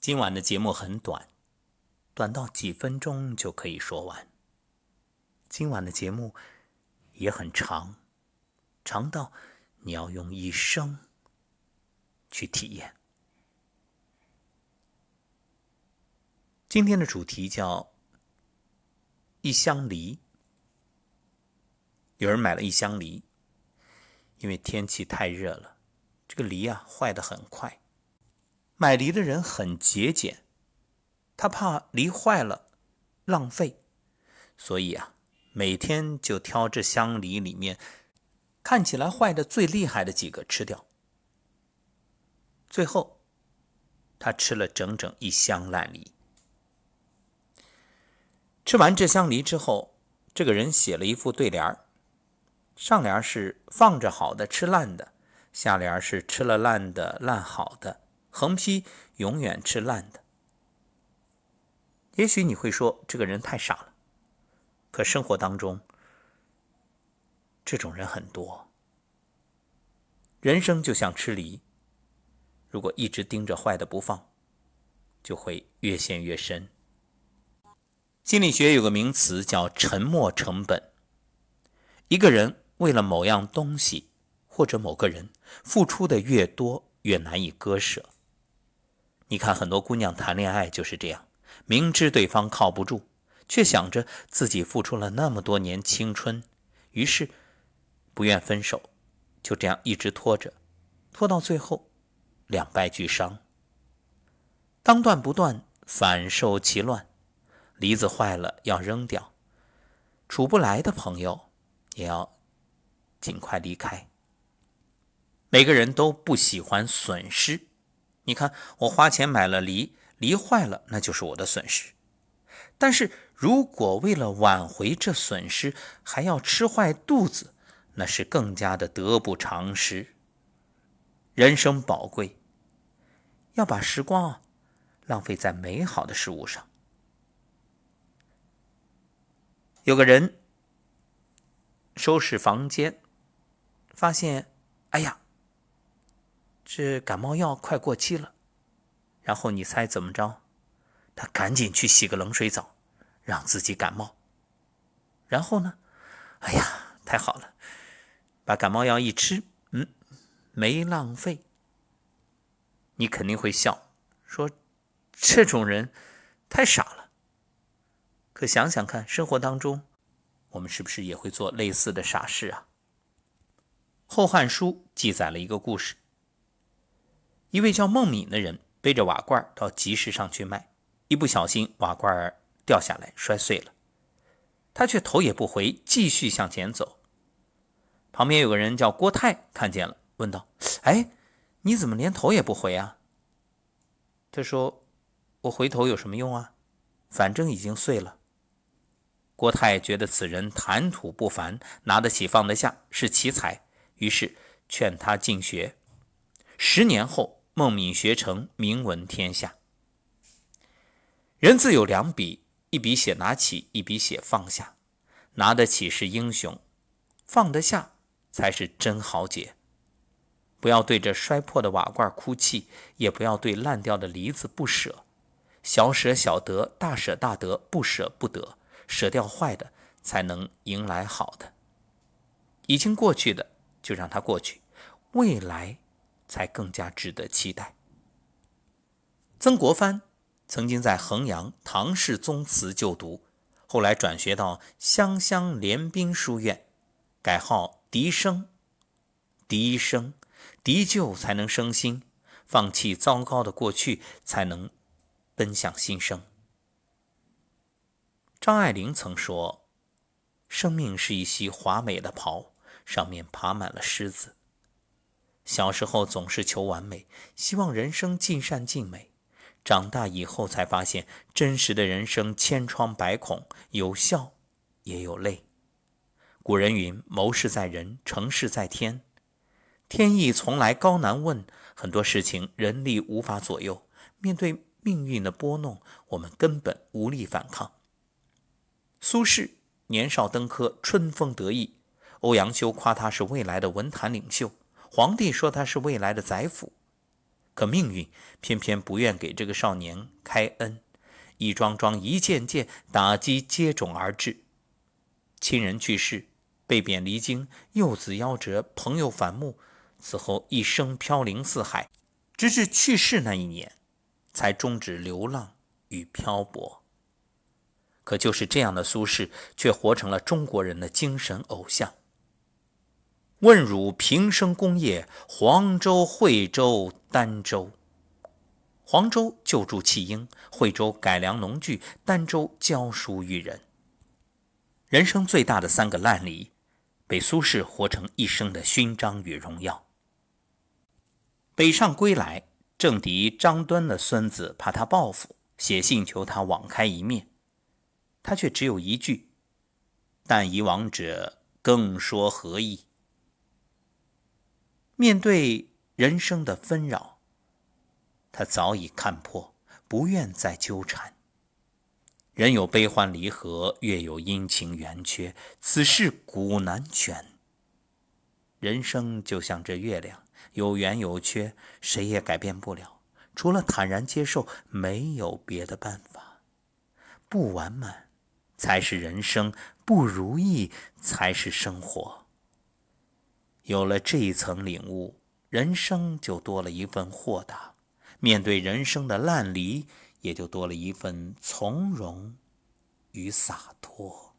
今晚的节目很短，短到几分钟就可以说完。今晚的节目也很长，长到你要用一生去体验。今天的主题叫一箱梨。有人买了一箱梨，因为天气太热了，这个梨啊坏的很快。买梨的人很节俭，他怕梨坏了浪费，所以啊，每天就挑这箱梨里面看起来坏的最厉害的几个吃掉。最后，他吃了整整一箱烂梨。吃完这箱梨之后，这个人写了一副对联上联是放着好的吃烂的，下联是吃了烂的烂好的。横批永远吃烂的。也许你会说这个人太傻了，可生活当中这种人很多。人生就像吃梨，如果一直盯着坏的不放，就会越陷越深。心理学有个名词叫沉没成本。一个人为了某样东西或者某个人付出的越多，越难以割舍。你看，很多姑娘谈恋爱就是这样，明知对方靠不住，却想着自己付出了那么多年青春，于是不愿分手，就这样一直拖着，拖到最后两败俱伤。当断不断，反受其乱。梨子坏了要扔掉，处不来的朋友也要尽快离开。每个人都不喜欢损失。你看，我花钱买了梨，梨坏了，那就是我的损失。但是如果为了挽回这损失，还要吃坏肚子，那是更加的得不偿失。人生宝贵，要把时光啊浪费在美好的事物上。有个人收拾房间，发现，哎呀。这感冒药快过期了，然后你猜怎么着？他赶紧去洗个冷水澡，让自己感冒。然后呢？哎呀，太好了，把感冒药一吃，嗯，没浪费。你肯定会笑，说这种人太傻了。可想想看，生活当中，我们是不是也会做类似的傻事啊？《后汉书》记载了一个故事。一位叫孟敏的人背着瓦罐到集市上去卖，一不小心瓦罐掉下来摔碎了，他却头也不回继续向前走。旁边有个人叫郭泰看见了，问道：“哎，你怎么连头也不回啊？”他说：“我回头有什么用啊？反正已经碎了。”郭泰觉得此人谈吐不凡，拿得起放得下，是奇才，于是劝他进学。十年后。孟敏学成，名闻天下。人自有两笔，一笔写拿起，一笔写放下。拿得起是英雄，放得下才是真豪杰。不要对着摔破的瓦罐哭泣，也不要对烂掉的梨子不舍。小舍小得，大舍大得，不舍不得。舍掉坏的，才能迎来好的。已经过去的，就让它过去。未来。才更加值得期待。曾国藩曾经在衡阳唐氏宗祠就读，后来转学到湘乡联兵书院，改号笛生。笛生，笛旧才能生新，放弃糟糕的过去，才能奔向新生。张爱玲曾说：“生命是一袭华美的袍，上面爬满了虱子。”小时候总是求完美，希望人生尽善尽美。长大以后才发现，真实的人生千疮百孔，有笑也有泪。古人云：“谋事在人，成事在天。”天意从来高难问，很多事情人力无法左右。面对命运的拨弄，我们根本无力反抗。苏轼年少登科，春风得意，欧阳修夸他是未来的文坛领袖。皇帝说他是未来的宰辅，可命运偏偏不愿给这个少年开恩，一桩桩、一件件打击接踵而至。亲人去世，被贬离京，幼子夭折，朋友反目，此后一生飘零四海，直至去世那一年，才终止流浪与漂泊。可就是这样的苏轼，却活成了中国人的精神偶像。问汝平生功业，黄州、惠州、儋州。黄州救助弃婴，惠州改良农具，儋州教书育人。人生最大的三个烂梨，被苏轼活成一生的勋章与荣耀。北上归来，政敌张敦的孙子怕他报复，写信求他网开一面，他却只有一句：“但以往者，更说何意？”面对人生的纷扰，他早已看破，不愿再纠缠。人有悲欢离合，月有阴晴圆缺，此事古难全。人生就像这月亮，有圆有缺，谁也改变不了，除了坦然接受，没有别的办法。不完满才是人生，不如意才是生活。有了这一层领悟，人生就多了一份豁达；面对人生的烂泥，也就多了一份从容与洒脱。